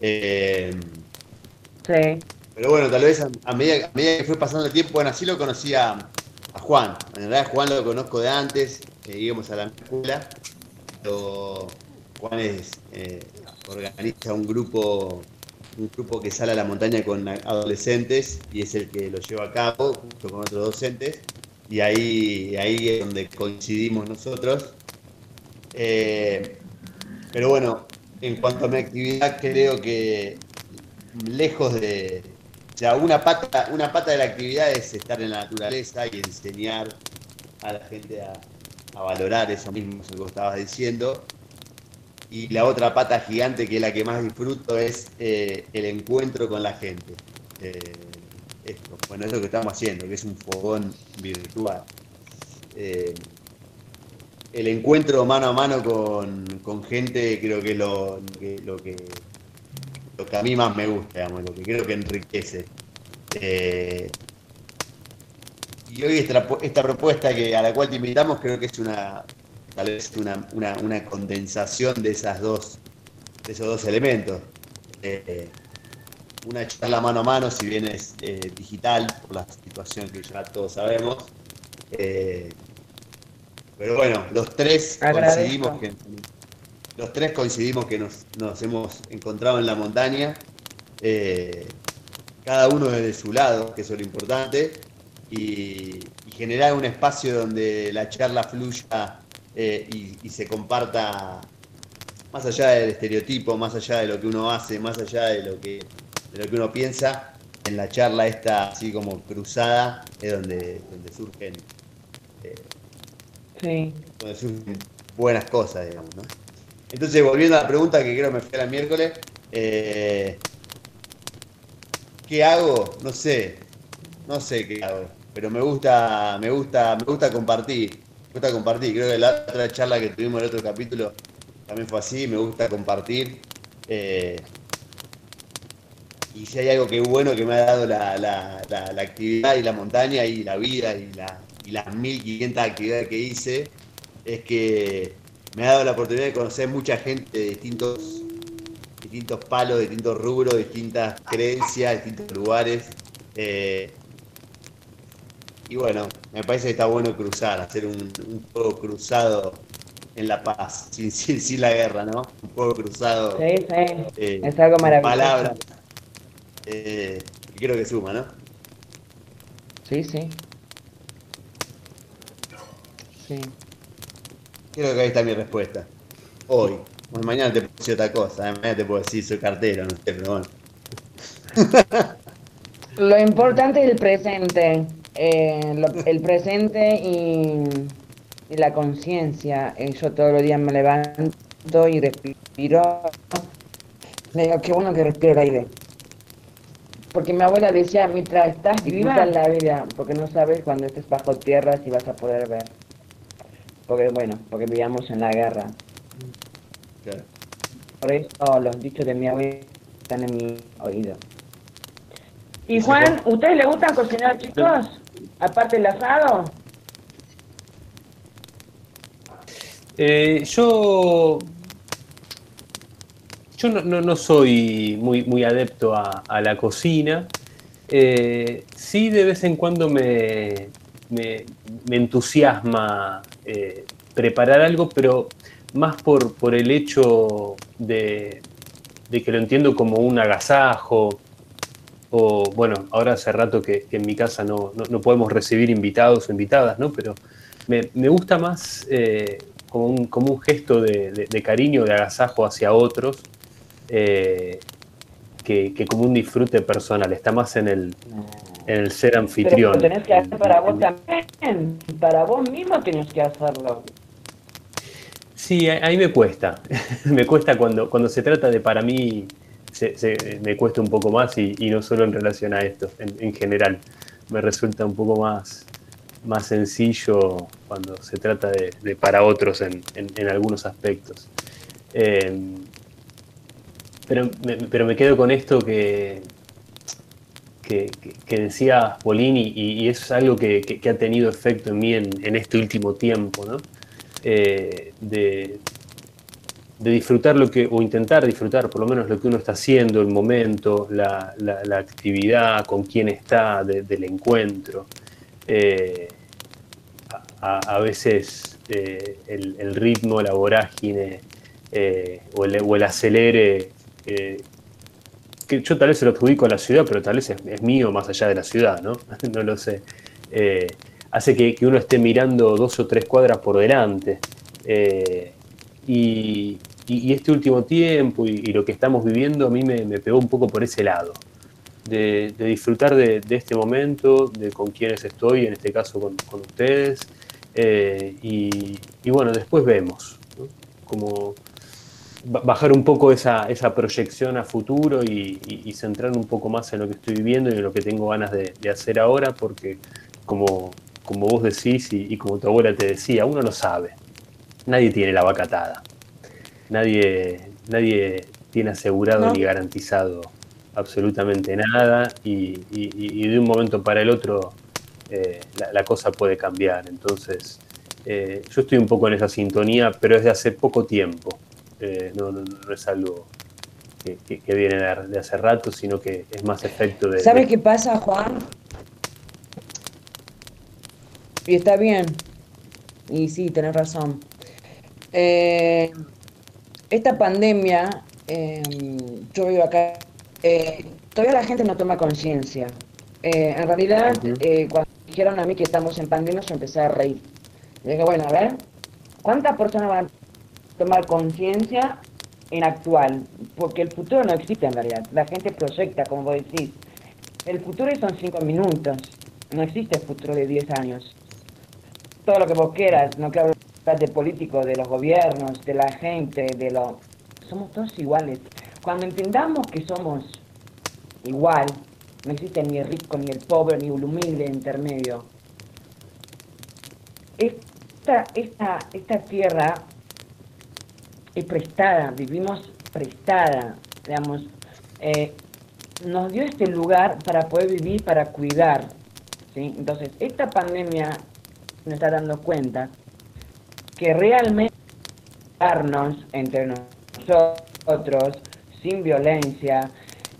Eh, sí. Pero bueno, tal vez a, medida, que fue pasando el tiempo, bueno, así lo conocía a, Juan. En realidad Juan lo conozco de antes, íbamos a la escuela. Juan es, eh, organiza un grupo un grupo que sale a la montaña con adolescentes y es el que lo lleva a cabo junto con otros docentes y ahí, ahí es donde coincidimos nosotros. Eh, Pero bueno, en cuanto a mi actividad, creo que lejos de. O sea, una pata, una pata de la actividad es estar en la naturaleza y enseñar a la gente a, valorar eso mismo que vos estabas diciendo. Y la otra pata gigante, que es la que más disfruto, es eh, el encuentro con la gente. Eh, esto, bueno, es lo que estamos haciendo, que es un fogón virtual. Eh, el encuentro mano a mano con, gente creo que es lo, que, lo, que, lo que a mí más me gusta, digamos, lo que creo que enriquece. Eh, y hoy esta, esta, propuesta que, a la cual te invitamos creo que es una tal vez una, una, condensación de esas dos de esos dos elementos. Eh, una charla mano a mano, si bien es eh, digital, por la situación que ya todos sabemos. Eh, pero bueno, los tres coincidimos que los tres coincidimos que nos, hemos encontrado en la montaña, eh, cada uno desde su lado, que eso es lo importante, y, generar un espacio donde la charla fluya y, y se comparta más allá del estereotipo, más allá de lo que uno hace, más allá de lo que de lo que uno piensa, en la charla esta así como cruzada, es donde, donde surgen, eh, buenas cosas, digamos, ¿no? Entonces, volviendo a la pregunta que creo me fue el miércoles, eh, ¿qué hago? No sé, no sé qué hago, pero me gusta, me gusta, me gusta compartir, gusta compartir. Creo que la otra charla que tuvimos el otro capítulo también fue así, me gusta compartir. Eh, y si hay algo que bueno que me ha dado la, actividad y la montaña y la vida y, las 1500 actividades que hice, es que me ha dado la oportunidad de conocer mucha gente de distintos, distintos palos, distintos rubros, distintas creencias, distintos lugares. Eh, y bueno, me parece que está bueno cruzar, hacer un, juego cruzado en la paz, sin, sin, la guerra, ¿no? Un juego cruzado. Sí, sí. Eh, es algo maravilloso. Palabras eh, creo que suma, ¿no? Sí, sí. Sí. Creo que ahí está mi respuesta. Hoy. mañana te puedo decir otra cosa. ¿eh? Mañana te puedo decir soy cartero, no sé, pero bueno. Lo importante es el presente. Eh, el presente y, la conciencia. Eh, yo todos los días me levanto y respiro. Le digo, qué bueno que respiro el aire. Porque mi abuela decía, mientras estás viva en la vida, porque no sabes cuando estés bajo tierra si vas a poder ver. Porque bueno, porque vivíamos en la guerra. Por eso los dichos de mi abuela están en mi oído. Y Juan, ¿ustedes les gusta cocinar, chicos? Aparte del asado. Eh, yo yo no, soy muy, muy adepto a, la cocina. Eh, sí, de vez en cuando me, me, entusiasma eh, preparar algo, pero más por, por el hecho de, que lo entiendo como un agasajo. O bueno, ahora hace rato que, en mi casa no, podemos recibir invitados o invitadas, ¿no? Pero me, gusta más eh, como, un, como, un, gesto de, de, cariño, de agasajo hacia otros, eh, que, como un disfrute personal, está más en el, en el ser anfitrión. Pero tenés que hacer para vos también, para vos mismo tenés que hacerlo. Sí, ahí me cuesta, me cuesta cuando, cuando se trata de para mí, me cuesta un poco más y, no solo en relación a esto, en, general, me resulta un poco más, más sencillo cuando se trata de, para otros en, en algunos aspectos. Eh, pero me, pero me quedo con esto que, que, decía Polini y, es algo que, ha tenido efecto en mí en, este último tiempo, ¿no? Eh, disfrutar lo que, o intentar disfrutar por lo menos lo que uno está haciendo, el momento, la, actividad, con quién está, del encuentro. Eh, a, veces eh, el, ritmo, la vorágine o el, o, el, acelere que yo tal vez se lo adjudico a la ciudad, pero tal vez es, mío más allá de la ciudad, ¿no? no lo sé. Eh, hace que, uno esté mirando dos o tres cuadras por delante. Eh, y, y, este último tiempo y, lo que estamos viviendo a mí me, pegó un poco por ese lado, de, disfrutar de, este momento, de con quienes estoy, en este caso con, ustedes, eh, y, bueno, después vemos, como bajar un poco esa, proyección a futuro y, centrar un poco más en lo que estoy viviendo y en lo que tengo ganas de, hacer ahora, porque como, como vos decís y, como tu abuela te decía, uno no sabe, nadie tiene la vaca atada, nadie, nadie tiene asegurado ni garantizado absolutamente nada y, de un momento para el otro eh, la, cosa puede cambiar. Entonces, eh, yo estoy un poco en esa sintonía, pero es de hace poco tiempo. Eh, no, no, es algo que, viene de hace rato, sino que es más efecto de... ¿Sabe qué pasa, Juan? Y está bien. Y sí, tenés razón. Eh, esta pandemia, em, yo vivo acá, eh, todavía la gente no toma conciencia. en realidad, cuando dijeron a mí que estamos en pandemia, yo empecé a reír. Y dije, bueno, a ver, ¿cuántas personas van tomar conciencia en actual, porque el futuro no existe en realidad. La gente proyecta, como vos decís. El futuro son cinco minutos, no existe el futuro de diez años. Todo lo que vos quieras, no hablar de políticos, de los gobiernos, de la gente, de lo... Somos todos iguales. Cuando entendamos que somos igual, no existe ni el rico, ni el pobre, ni el humilde intermedio. Esta, esta, esta tierra es prestada, vivimos prestada, digamos, eh, nos dio este lugar para poder vivir, para cuidar. ¿sí? Entonces, esta pandemia nos está dando cuenta que realmente darnos entre nosotros sin violencia,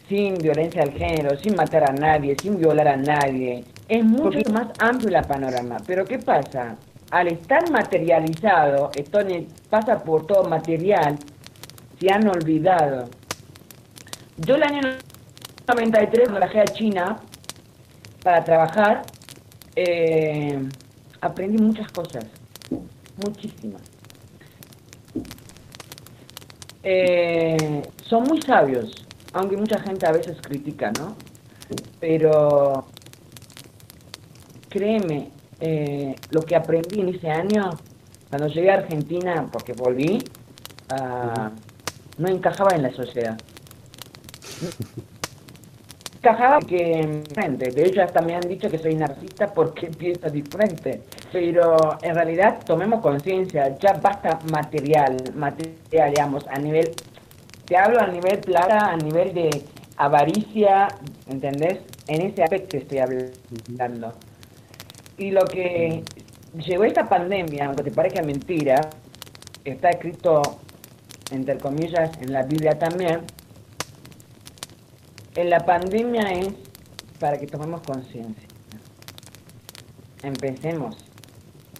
sin violencia al género, sin matar a nadie, sin violar a nadie, es mucho más amplio el panorama. Pero ¿qué pasa? al estar materializado, esto pasa por todo material, se han olvidado. Yo el año 93 cuando viajé a China para trabajar, eh, aprendí muchas cosas, muchísimas. Eh, son muy sabios, aunque mucha gente a veces critica, ¿no? Pero créeme, eh, lo que aprendí en ese año, cuando llegué a Argentina, porque volví, uh, no encajaba en la sociedad. Encajaba que. De hecho, hasta me han dicho que soy narcisista porque pienso diferente. Pero en realidad tomemos conciencia, ya basta material, material, digamos, a nivel, te hablo a nivel plata, a nivel de avaricia, ¿entendés? En ese aspecto estoy hablando. Y lo que llegó esta pandemia, aunque te parezca mentira, está escrito, entre comillas, en la Biblia también, en la pandemia es para que tomemos conciencia. Empecemos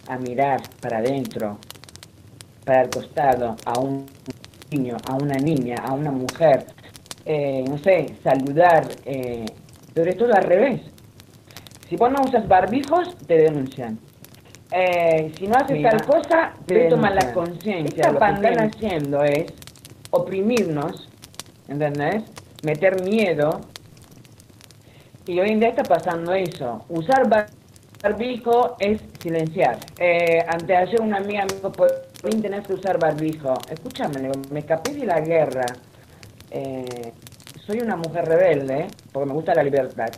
a mirar para adentro, para el costado, a un niño, a una niña, a una mujer, eh, no sé, saludar, eh, pero esto al revés. Si vos no usas barbijos, te denuncian. Eh, si no haces tal cosa, te toman la conciencia. Lo que están haciendo es oprimirnos, ¿entendés? Meter miedo. Y hoy en día está pasando eso. Usar barbijo es silenciar. Eh, ayer una amiga me dijo, por tenés que usar barbijo. Escúchame, me escapé de la guerra. Eh, soy una mujer rebelde, porque me gusta la libertad,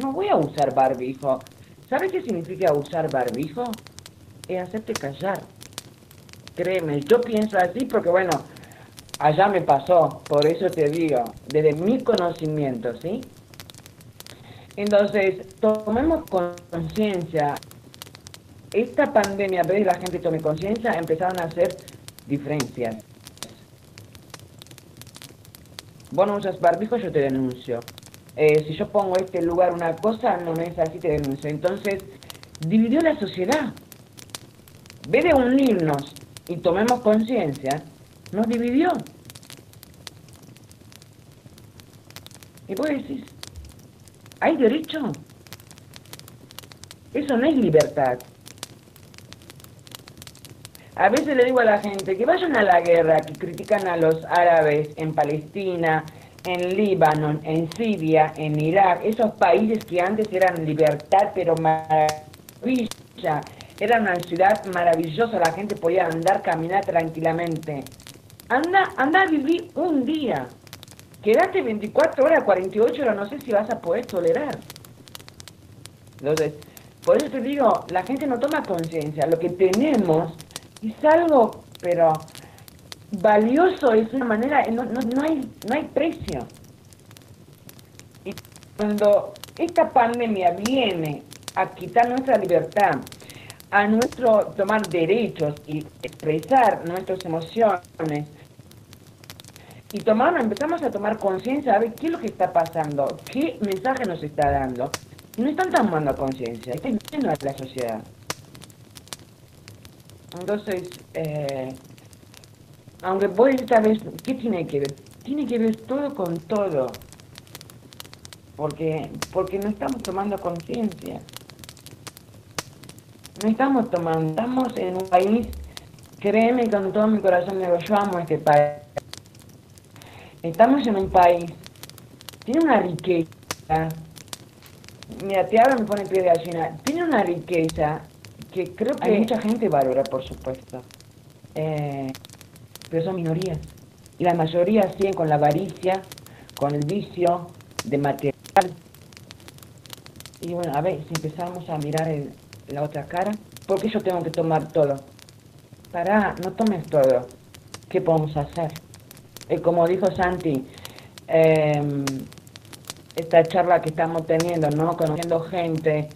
no voy a usar barbijo. ¿Sabes qué significa usar barbijo? Es hacerte callar. Créeme, yo pienso así porque, bueno, allá me pasó, por eso te digo, desde mi conocimiento, ¿sí? Entonces, tomemos conciencia. Esta pandemia, a la gente tome conciencia, empezaron a hacer diferencias vos no usas barbijo, yo te denuncio. Eh, si yo pongo este lugar una cosa, no me es así, te denuncio. Entonces, dividió la sociedad. Ve de unirnos y tomemos conciencia, nos dividió. Y vos decís, ¿hay derecho? Eso no es libertad. A veces le digo a la gente que vayan a la guerra, que critican a los árabes en Palestina, en Líbano, en Siria, en Irak, esos países que antes eran libertad, pero maravilla, era una ciudad maravillosa, la gente podía andar, caminar tranquilamente. Anda, anda a vivir un día. Quédate 24 horas, 48 horas, no sé si vas a poder tolerar. Entonces, por eso te digo, la gente no toma conciencia. Lo que tenemos es algo, pero valioso, es una manera, no, no, no, hay, no hay precio. Y cuando esta pandemia viene a quitar nuestra libertad, a nuestro tomar derechos y expresar nuestras emociones, y tomamos, empezamos a tomar conciencia a ver qué es lo que está pasando, qué mensaje nos está dando. Y no están tomando conciencia, están yendo a la sociedad. Entonces, eh, aunque vos esta vez, ¿qué tiene que ver? Tiene que ver todo con todo. Porque, porque no estamos tomando conciencia. No estamos tomando, estamos en un país, créeme con todo mi corazón, digo, yo amo este país. Estamos en un país, tiene una riqueza, mira, te hablo me pone pie de gallina, tiene una riqueza que creo que mucha gente valora, por supuesto. Eh, pero son minorías. Y la mayoría siguen con la avaricia, con el vicio de material. Y bueno, a ver, si empezamos a mirar el, la otra cara, ¿por qué yo tengo que tomar todo? Pará, no tomes todo. ¿Qué podemos hacer? Y como dijo Santi, eh, esta charla que estamos teniendo, ¿no? Conociendo gente,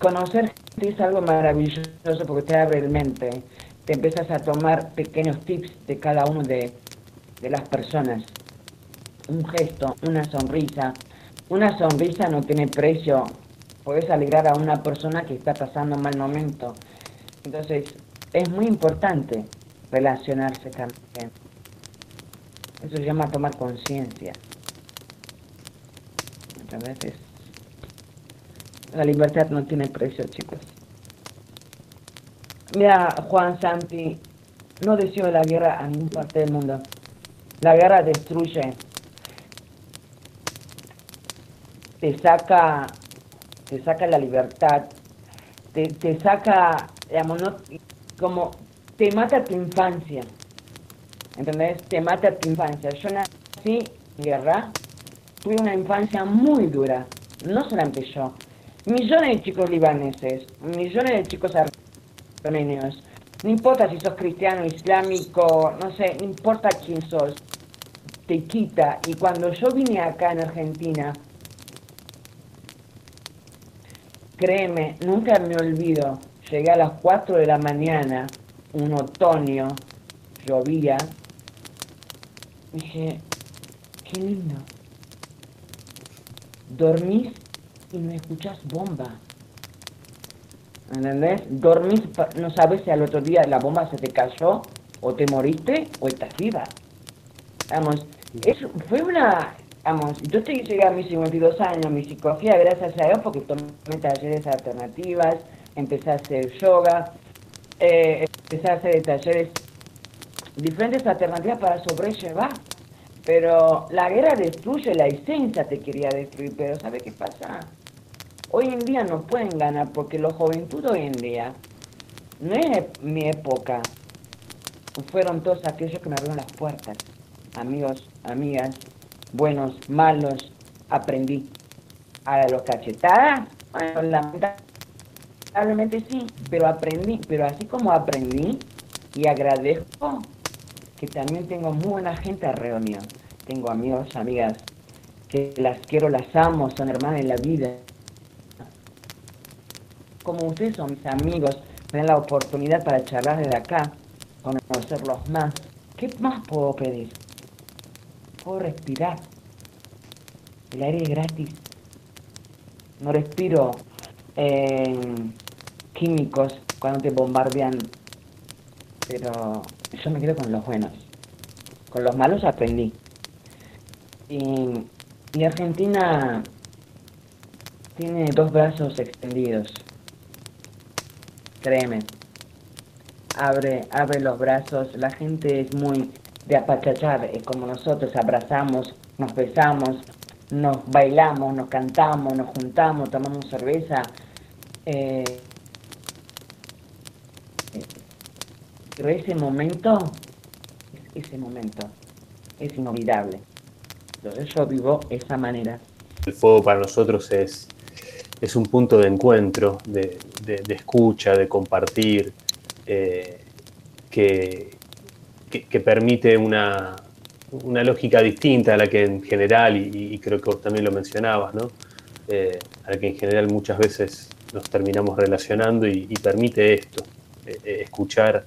conocer gente es algo maravilloso porque te abre el mente, te empiezas a tomar pequeños tips de cada uno de, de las personas. Un gesto, una sonrisa. Una sonrisa no tiene precio. Puedes alegrar a una persona que está pasando un mal momento. Entonces, es muy importante relacionarse también. Eso se llama tomar conciencia. Muchas veces la libertad no tiene precio, chicos. Mira, Juan Santi, no deseo la guerra a ninguna parte del mundo. La guerra destruye, te saca, te saca la libertad, te, te saca, digamos, no, como te mata tu infancia. ¿Entendés? Te mata tu infancia. Yo nací en guerra, tuve una infancia muy dura, no solamente yo, millones de chicos libaneses, millones de chicos armenios, no importa si sos cristiano, islámico, no sé, no importa quién sos, te quita. Y cuando yo vine acá en Argentina, créeme, nunca me olvido, llegué a las 4 de la mañana, un otoño, llovía, dije, qué lindo. Dormís y no escuchas bomba. ¿Entendés? Dormís, no sabes si al otro día la bomba se te cayó, o te moriste, o estás viva. Vamos, eso fue una, vamos, yo te llegué a mis 52 años, mi psicología, gracias a Dios, porque tomé talleres alternativas, empecé a hacer yoga, eh, empecé a hacer talleres, diferentes alternativas para sobrellevar. Pero la guerra destruye, la esencia te quería destruir, pero ¿sabe qué pasa? Hoy en día no pueden ganar porque los juventud hoy en día, no es mi época, fueron todos aquellos que me abrieron las puertas, amigos, amigas, buenos, malos, aprendí. A los cachetadas, bueno, lamentablemente sí, pero aprendí, pero así como aprendí y agradezco que también tengo muy buena gente a reunión. Tengo amigos, amigas que las quiero, las amo, son hermanas en la vida. Como ustedes son mis amigos, me dan la oportunidad para charlar desde acá, conocerlos más. ¿Qué más puedo pedir? Puedo respirar. El aire es gratis. No respiro eh, químicos cuando te bombardean. Pero yo me quedo con los buenos. Con los malos aprendí. Y, Argentina tiene dos brazos extendidos. Créeme. abre, abre los brazos, la gente es muy de apachachar, es como nosotros abrazamos, nos besamos, nos bailamos, nos cantamos, nos juntamos, tomamos cerveza. Eh, pero ese momento, ese momento, es inolvidable. Entonces yo vivo esa manera. El fuego para nosotros es, es un punto de encuentro, de, escucha, de compartir, eh, que, que, permite una, una, lógica distinta a la que en general, y, creo que vos también lo mencionabas, ¿no? Eh, a la que en general muchas veces nos terminamos relacionando y, permite esto, eh, escuchar,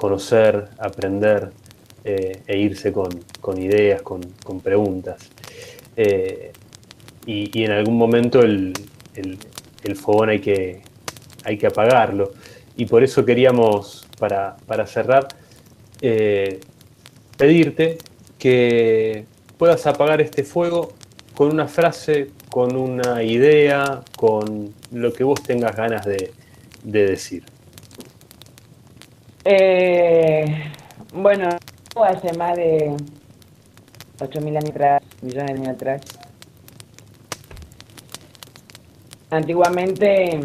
conocer, aprender, eh, e irse con, ideas, con, preguntas. Eh, y, en algún momento el, fogón hay que, hay que apagarlo. Y por eso queríamos, para, cerrar, eh, pedirte que puedas apagar este fuego con una frase, con una idea, con lo que vos tengas ganas de, de decir. Bueno, hace más de 8.000 años atrás, millones de años atrás. Antiguamente,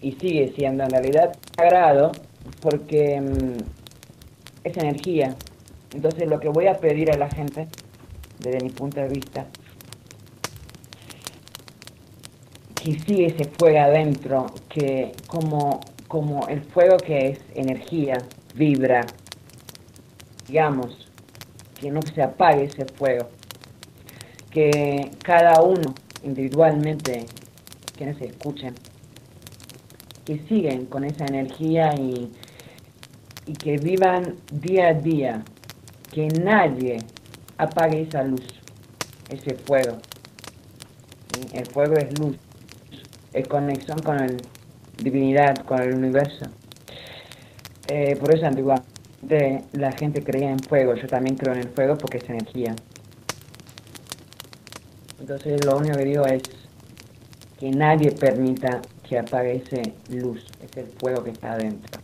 y sigue siendo en realidad sagrado, porque mm, es energía. Entonces lo que voy a pedir a la gente, desde mi punto de vista, que sigue ese fuego adentro, que como, como el fuego que es energía, vibra, digamos, que no se apague ese fuego, que cada uno individualmente, quienes se escuchen, que siguen con esa energía y, y que vivan día a día, que nadie apague esa luz, ese fuego. El fuego es luz, es conexión con la divinidad, con el universo. Eh, por eso antiguamente la gente creía en fuego, yo también creo en el fuego porque es energía. Entonces lo único que digo es que nadie permita que apague ese luz, ese fuego que está adentro.